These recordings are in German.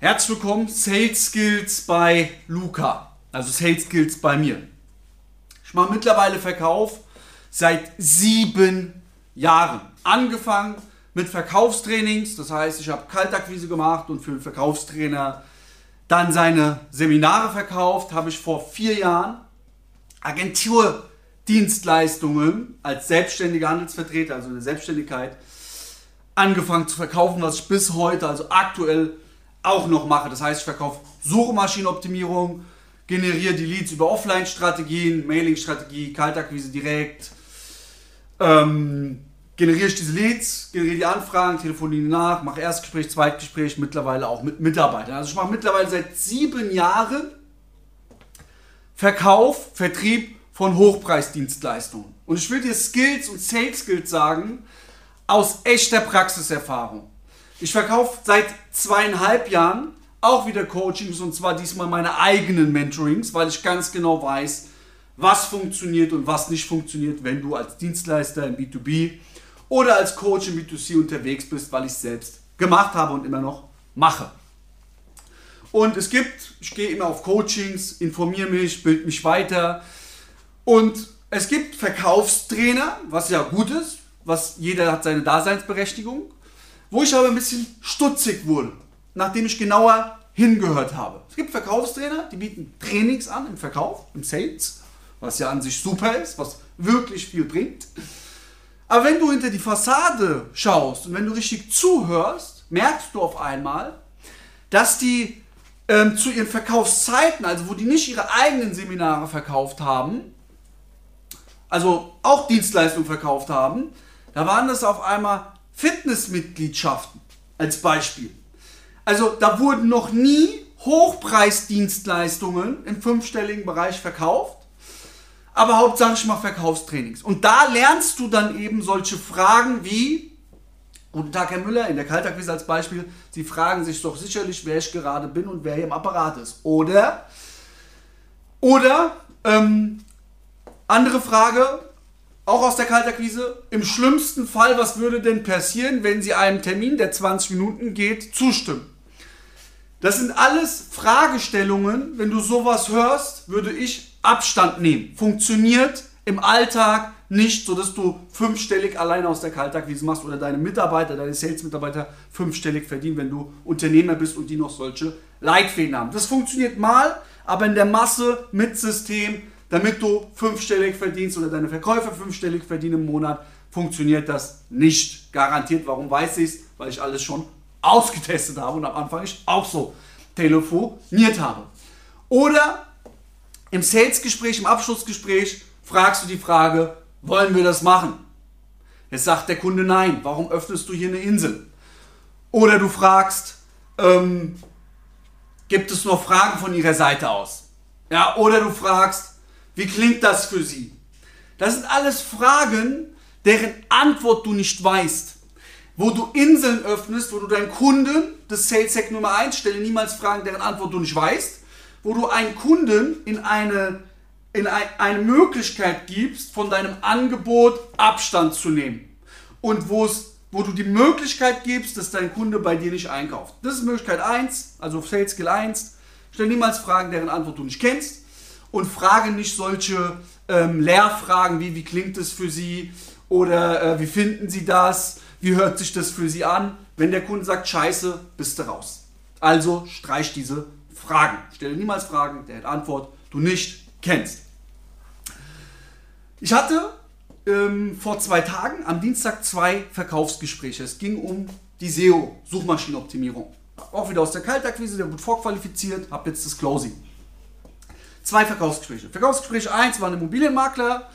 Herzlich willkommen, Sales Skills bei Luca, also Sales Skills bei mir. Ich mache mittlerweile Verkauf seit sieben Jahren. Angefangen mit Verkaufstrainings, das heißt, ich habe Kaltakquise gemacht und für einen Verkaufstrainer dann seine Seminare verkauft, habe ich vor vier Jahren Agenturdienstleistungen als selbstständiger Handelsvertreter, also in der Selbstständigkeit, angefangen zu verkaufen, was ich bis heute, also aktuell auch noch mache. Das heißt, ich verkaufe Suchmaschinenoptimierung, generiere die Leads über Offline-Strategien, Mailing-Strategie, Kaltakquise direkt. Ähm, generiere ich diese Leads, generiere die Anfragen, telefoniere nach, mache Erstgespräch, Zweitgespräch, mittlerweile auch mit Mitarbeitern. Also ich mache mittlerweile seit sieben Jahren Verkauf, Vertrieb von Hochpreisdienstleistungen. Und ich will dir Skills und Sales Skills sagen aus echter Praxiserfahrung. Ich verkaufe seit zweieinhalb Jahren auch wieder Coachings und zwar diesmal meine eigenen Mentorings, weil ich ganz genau weiß, was funktioniert und was nicht funktioniert, wenn du als Dienstleister im B2B oder als Coach im B2C unterwegs bist, weil ich es selbst gemacht habe und immer noch mache. Und es gibt, ich gehe immer auf Coachings, informiere mich, bilde mich weiter und es gibt Verkaufstrainer, was ja gut ist, was jeder hat seine Daseinsberechtigung wo ich aber ein bisschen stutzig wurde, nachdem ich genauer hingehört habe. Es gibt Verkaufstrainer, die bieten Trainings an im Verkauf, im Sales, was ja an sich super ist, was wirklich viel bringt. Aber wenn du hinter die Fassade schaust und wenn du richtig zuhörst, merkst du auf einmal, dass die ähm, zu ihren Verkaufszeiten, also wo die nicht ihre eigenen Seminare verkauft haben, also auch Dienstleistungen verkauft haben, da waren das auf einmal Fitnessmitgliedschaften als Beispiel. Also da wurden noch nie Hochpreisdienstleistungen im fünfstelligen Bereich verkauft, aber hauptsächlich mal Verkaufstrainings. Und da lernst du dann eben solche Fragen wie, Guten Tag, Herr Müller, in der Kaltakquise als Beispiel, Sie fragen sich doch sicherlich, wer ich gerade bin und wer hier im Apparat ist. Oder, oder, ähm, andere Frage, auch aus der Kaltakquise, im schlimmsten Fall, was würde denn passieren, wenn Sie einem Termin, der 20 Minuten geht, zustimmen? Das sind alles Fragestellungen, wenn du sowas hörst, würde ich Abstand nehmen. Funktioniert im Alltag nicht, sodass du fünfstellig alleine aus der Kaltakquise machst oder deine Mitarbeiter, deine Sales-Mitarbeiter fünfstellig verdienen, wenn du Unternehmer bist und die noch solche Leitfäden haben. Das funktioniert mal, aber in der Masse mit System damit du fünfstellig verdienst oder deine Verkäufer fünfstellig verdienen im Monat, funktioniert das nicht. Garantiert. Warum weiß ich es? Weil ich alles schon ausgetestet habe und am Anfang ich auch so telefoniert habe. Oder im Sales-Gespräch, im Abschlussgespräch fragst du die Frage, wollen wir das machen? Jetzt sagt der Kunde nein. Warum öffnest du hier eine Insel? Oder du fragst, ähm, gibt es noch Fragen von ihrer Seite aus? Ja, oder du fragst, wie klingt das für Sie? Das sind alles Fragen, deren Antwort du nicht weißt. Wo du Inseln öffnest, wo du deinen Kunden, das Sales Hack Nummer 1, stelle niemals Fragen, deren Antwort du nicht weißt. Wo du einen Kunden in eine, in eine Möglichkeit gibst, von deinem Angebot Abstand zu nehmen. Und wo es wo du die Möglichkeit gibst, dass dein Kunde bei dir nicht einkauft. Das ist Möglichkeit 1, also Sales Skill 1. Stell niemals Fragen, deren Antwort du nicht kennst und frage nicht solche ähm, Lehrfragen wie, wie klingt es für Sie oder äh, wie finden Sie das, wie hört sich das für Sie an. Wenn der Kunde sagt, scheiße, bist du raus. Also streich diese Fragen. Stelle niemals Fragen, der hat Antwort, du nicht kennst. Ich hatte ähm, vor zwei Tagen am Dienstag zwei Verkaufsgespräche. Es ging um die SEO, Suchmaschinenoptimierung. Auch wieder aus der Kaltakquise, der wird vorqualifiziert, habe jetzt das Closing zwei Verkaufsgespräche. Verkaufsgespräch 1 war ein Immobilienmakler.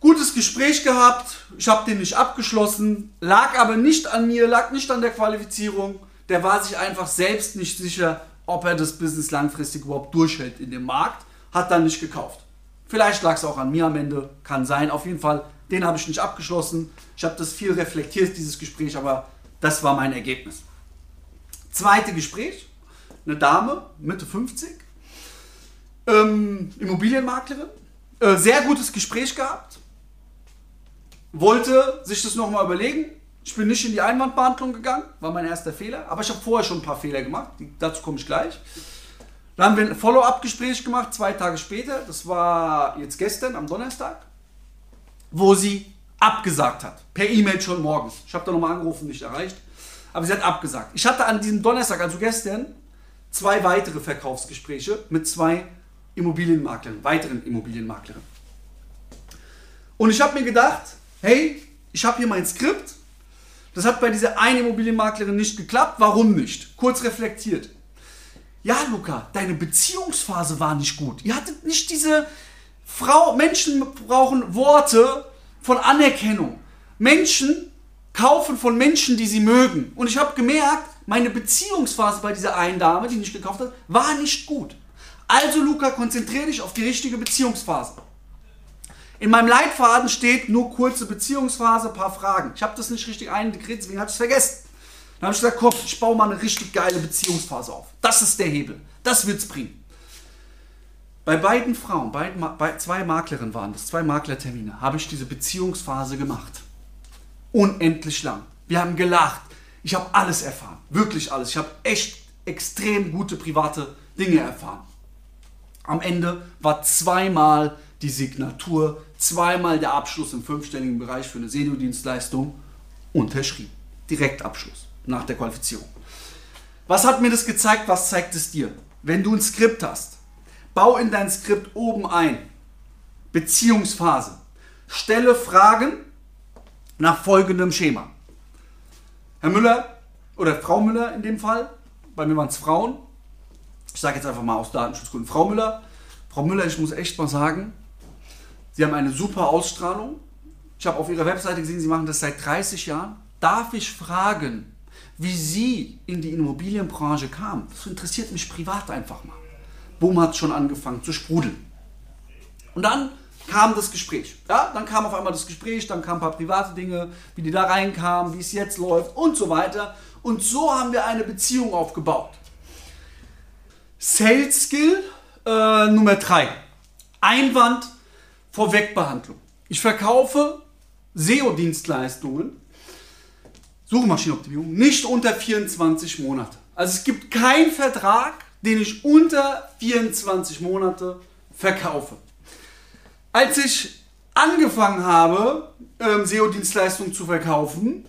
Gutes Gespräch gehabt, ich habe den nicht abgeschlossen, lag aber nicht an mir, lag nicht an der Qualifizierung. Der war sich einfach selbst nicht sicher, ob er das Business langfristig überhaupt durchhält in dem Markt, hat dann nicht gekauft. Vielleicht lag es auch an mir am Ende, kann sein. Auf jeden Fall, den habe ich nicht abgeschlossen. Ich habe das viel reflektiert, dieses Gespräch, aber das war mein Ergebnis. Zweite Gespräch, eine Dame, Mitte 50, ähm, Immobilienmaklerin, äh, sehr gutes Gespräch gehabt, wollte sich das nochmal überlegen, Ich bin nicht in die Einwandbehandlung gegangen, war mein erster Fehler. Aber ich habe vorher schon ein paar Fehler gemacht, die, dazu komme ich gleich. Dann haben wir ein Follow-up-Gespräch gemacht, zwei Tage später. Das war jetzt gestern, am Donnerstag, wo sie abgesagt hat. Per E-Mail schon morgens. Ich habe da nochmal angerufen, nicht erreicht. Aber sie hat abgesagt. Ich hatte an diesem Donnerstag, also gestern, zwei weitere Verkaufsgespräche mit zwei Immobilienmaklern, weiteren Immobilienmaklern. Und ich habe mir gedacht, hey, ich habe hier mein Skript. Das hat bei dieser einen Immobilienmaklerin nicht geklappt. Warum nicht? Kurz reflektiert. Ja, Luca, deine Beziehungsphase war nicht gut. Ihr hattet nicht diese Frau. Menschen brauchen Worte von Anerkennung. Menschen kaufen von Menschen, die sie mögen. Und ich habe gemerkt, meine Beziehungsphase bei dieser einen Dame, die nicht gekauft hat, war nicht gut. Also, Luca, konzentriere dich auf die richtige Beziehungsphase. In meinem Leitfaden steht nur kurze Beziehungsphase, paar Fragen. Ich habe das nicht richtig eintegriert, deswegen habe ich es vergessen. Dann habe ich gesagt, komm, ich baue mal eine richtig geile Beziehungsphase auf. Das ist der Hebel. Das wird es bringen. Bei beiden Frauen, beiden, bei zwei Maklerinnen waren das, zwei Maklertermine, habe ich diese Beziehungsphase gemacht. Unendlich lang. Wir haben gelacht. Ich habe alles erfahren. Wirklich alles. Ich habe echt extrem gute private Dinge erfahren. Am Ende war zweimal die Signatur, zweimal der Abschluss im fünfstelligen Bereich für eine Senior-Dienstleistung unterschrieben. Direktabschluss nach der Qualifizierung. Was hat mir das gezeigt? Was zeigt es dir? Wenn du ein Skript hast, bau in dein Skript oben ein. Beziehungsphase. Stelle Fragen nach folgendem Schema. Herr Müller oder Frau Müller in dem Fall, bei mir waren es Frauen, ich sage jetzt einfach mal aus Datenschutzgründen, Frau Müller, Frau Müller, ich muss echt mal sagen, Sie haben eine super Ausstrahlung. Ich habe auf Ihrer Webseite gesehen, Sie machen das seit 30 Jahren. Darf ich fragen, wie Sie in die Immobilienbranche kamen? Das interessiert mich privat einfach mal. Boom hat schon angefangen zu sprudeln. Und dann kam das Gespräch. Ja, dann kam auf einmal das Gespräch, dann kamen ein paar private Dinge, wie die da reinkamen, wie es jetzt läuft und so weiter. Und so haben wir eine Beziehung aufgebaut. Sales Skill äh, Nummer 3. Einwand Vorwegbehandlung. Ich verkaufe SEO-Dienstleistungen, Suchmaschinenoptimierung, nicht unter 24 Monate. Also es gibt keinen Vertrag, den ich unter 24 Monate verkaufe. Als ich angefangen habe, ähm, SEO-Dienstleistungen zu verkaufen,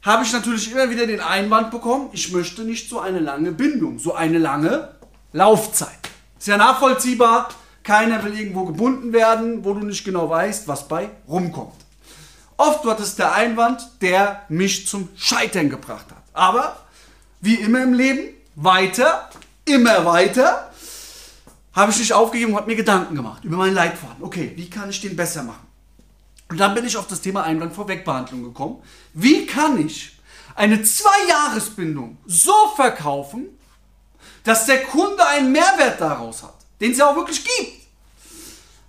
habe ich natürlich immer wieder den Einwand bekommen, ich möchte nicht so eine lange Bindung, so eine lange Laufzeit. Ist ja nachvollziehbar, keiner will irgendwo gebunden werden, wo du nicht genau weißt, was bei rumkommt. Oft wird es der Einwand, der mich zum Scheitern gebracht hat. Aber wie immer im Leben, weiter, immer weiter, habe ich nicht aufgegeben und habe mir Gedanken gemacht über meinen Leitfaden. Okay, wie kann ich den besser machen? Und dann bin ich auf das Thema Einwand Vorwegbehandlung gekommen. Wie kann ich eine Zwei-Jahres-Bindung so verkaufen, dass der Kunde einen Mehrwert daraus hat, den es ja auch wirklich gibt?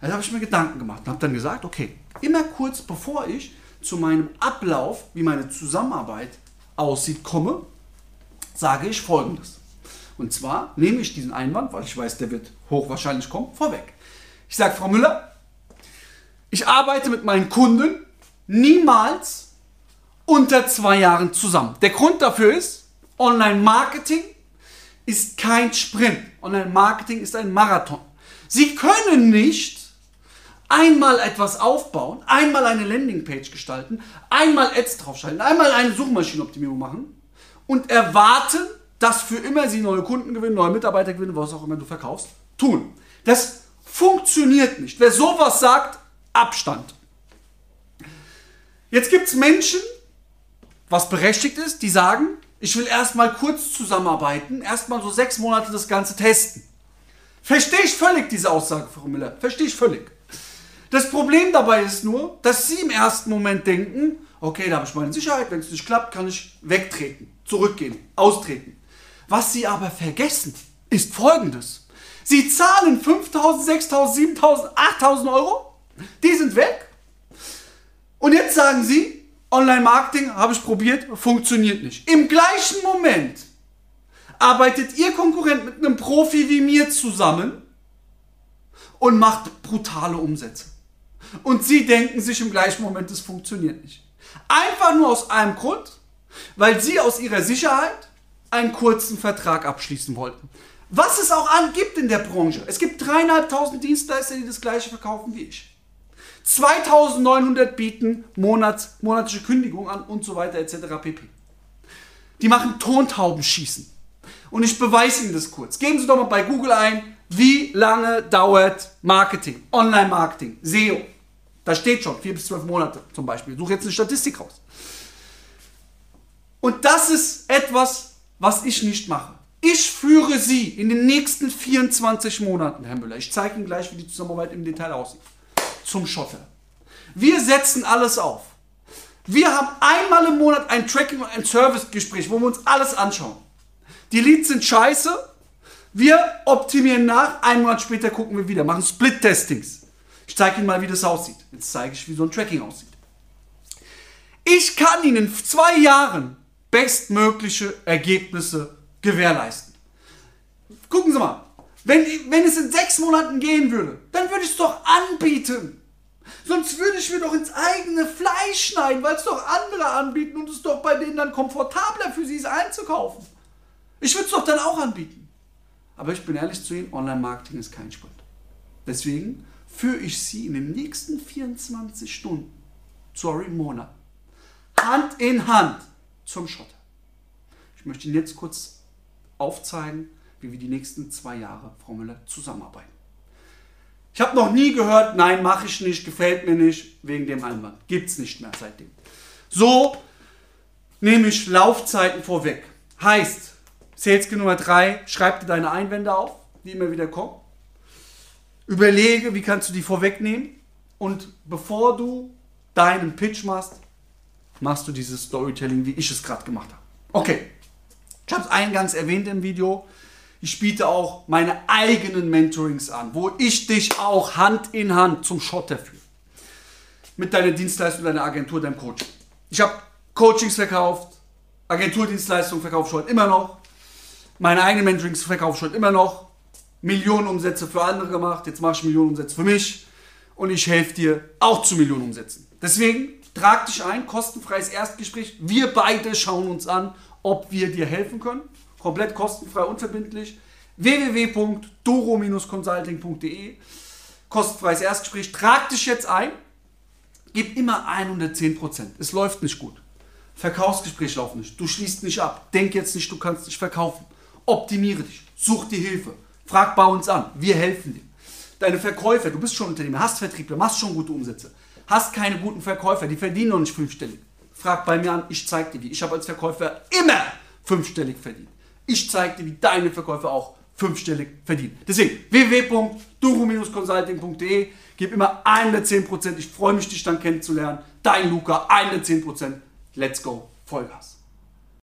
Da habe ich mir Gedanken gemacht und habe dann gesagt, okay, immer kurz bevor ich zu meinem Ablauf, wie meine Zusammenarbeit aussieht, komme, sage ich folgendes. Und zwar nehme ich diesen Einwand, weil ich weiß, der wird hochwahrscheinlich kommen, vorweg. Ich sage, Frau Müller, ich arbeite mit meinen Kunden niemals unter zwei Jahren zusammen. Der Grund dafür ist, Online-Marketing ist kein Sprint. Online-Marketing ist ein Marathon. Sie können nicht einmal etwas aufbauen, einmal eine Landingpage gestalten, einmal Ads draufschalten, einmal eine Suchmaschinenoptimierung machen und erwarten, dass für immer sie neue Kunden gewinnen, neue Mitarbeiter gewinnen, was auch immer du verkaufst, tun. Das funktioniert nicht. Wer sowas sagt, Abstand. Jetzt gibt es Menschen, was berechtigt ist, die sagen, ich will erstmal kurz zusammenarbeiten, erstmal so sechs Monate das Ganze testen. Verstehe ich völlig diese Aussage, Frau Müller. Verstehe ich völlig. Das Problem dabei ist nur, dass Sie im ersten Moment denken, okay, da habe ich meine Sicherheit, wenn es nicht klappt, kann ich wegtreten, zurückgehen, austreten. Was Sie aber vergessen, ist folgendes. Sie zahlen 5.000, 6.000, 7.000, 8.000 Euro, die sind weg. Und jetzt sagen Sie, Online-Marketing habe ich probiert, funktioniert nicht. Im gleichen Moment arbeitet Ihr Konkurrent mit einem Profi wie mir zusammen und macht brutale Umsätze. Und Sie denken sich im gleichen Moment, es funktioniert nicht. Einfach nur aus einem Grund, weil sie aus ihrer Sicherheit einen kurzen Vertrag abschließen wollten. Was es auch an gibt in der Branche. Es gibt dreieinhalbtausend Dienstleister, die das gleiche verkaufen wie ich. 2900 bieten Monats, monatliche Kündigung an und so weiter etc. pp. Die machen Tontaubenschießen. Und ich beweise Ihnen das kurz. Geben Sie doch mal bei Google ein, wie lange dauert Marketing, Online-Marketing, SEO. Da steht schon, vier bis zwölf Monate zum Beispiel. Suche jetzt eine Statistik raus. Und das ist etwas, was ich nicht mache. Ich führe Sie in den nächsten 24 Monaten, Herr Müller. Ich zeige Ihnen gleich, wie die Zusammenarbeit im Detail aussieht. Zum Schotter. Wir setzen alles auf. Wir haben einmal im Monat ein Tracking- und ein Servicegespräch, wo wir uns alles anschauen. Die Leads sind scheiße. Wir optimieren nach. Einen Monat später gucken wir wieder, machen Split-Testings. Ich zeige Ihnen mal, wie das aussieht. Jetzt zeige ich, wie so ein Tracking aussieht. Ich kann Ihnen in zwei Jahren bestmögliche Ergebnisse gewährleisten. Gucken Sie mal, wenn, wenn es in sechs Monaten gehen würde, dann würde ich es doch anbieten. Sonst würde ich mir doch ins eigene Fleisch schneiden, weil es doch andere anbieten und es doch bei denen dann komfortabler für sie ist einzukaufen. Ich würde es doch dann auch anbieten. Aber ich bin ehrlich zu Ihnen, Online-Marketing ist kein Sport. Deswegen führe ich Sie in den nächsten 24 Stunden, sorry, Monat, Hand in Hand zum Schotter. Ich möchte Ihnen jetzt kurz aufzeigen, wie wir die nächsten zwei Jahre, Frau zusammenarbeiten. Ich habe noch nie gehört, nein, mache ich nicht, gefällt mir nicht, wegen dem Einwand. Gibt es nicht mehr seitdem. So nehme ich Laufzeiten vorweg. Heißt, Sales Nummer 3, schreib dir deine Einwände auf, die immer wieder kommen. Überlege, wie kannst du die vorwegnehmen. Und bevor du deinen Pitch machst, machst du dieses Storytelling, wie ich es gerade gemacht habe. Okay, ich habe es eingangs erwähnt im Video. Ich biete auch meine eigenen Mentorings an, wo ich dich auch Hand in Hand zum Schotter führe. Mit deiner Dienstleistung, deiner Agentur, deinem Coaching. Ich habe Coachings verkauft, Agenturdienstleistungen verkaufe ich heute immer noch. Meine eigenen Mentorings verkaufe ich heute immer noch. Millionen Umsätze für andere gemacht. Jetzt mache ich Millionen Umsätze für mich. Und ich helfe dir auch zu Millionen Umsätzen. Deswegen trag dich ein, kostenfreies Erstgespräch. Wir beide schauen uns an, ob wir dir helfen können. Komplett kostenfrei, unverbindlich. www.doro-consulting.de Kostenfreies Erstgespräch. Trag dich jetzt ein. Gib immer 110%. Es läuft nicht gut. Verkaufsgespräch laufen nicht. Du schließt nicht ab. Denk jetzt nicht, du kannst nicht verkaufen. Optimiere dich. Such dir Hilfe. Frag bei uns an. Wir helfen dir. Deine Verkäufer, du bist schon Unternehmer, hast Vertriebler, machst schon gute Umsätze. Hast keine guten Verkäufer, die verdienen noch nicht fünfstellig. Frag bei mir an, ich zeig dir wie. Ich habe als Verkäufer immer fünfstellig verdient. Ich zeig dir, wie deine Verkäufer auch fünfstellig verdienen. Deswegen www.duro-consulting.de Gib immer 110%. Ich freue mich, dich dann kennenzulernen. Dein Luca, 110%. Let's go. Vollgas.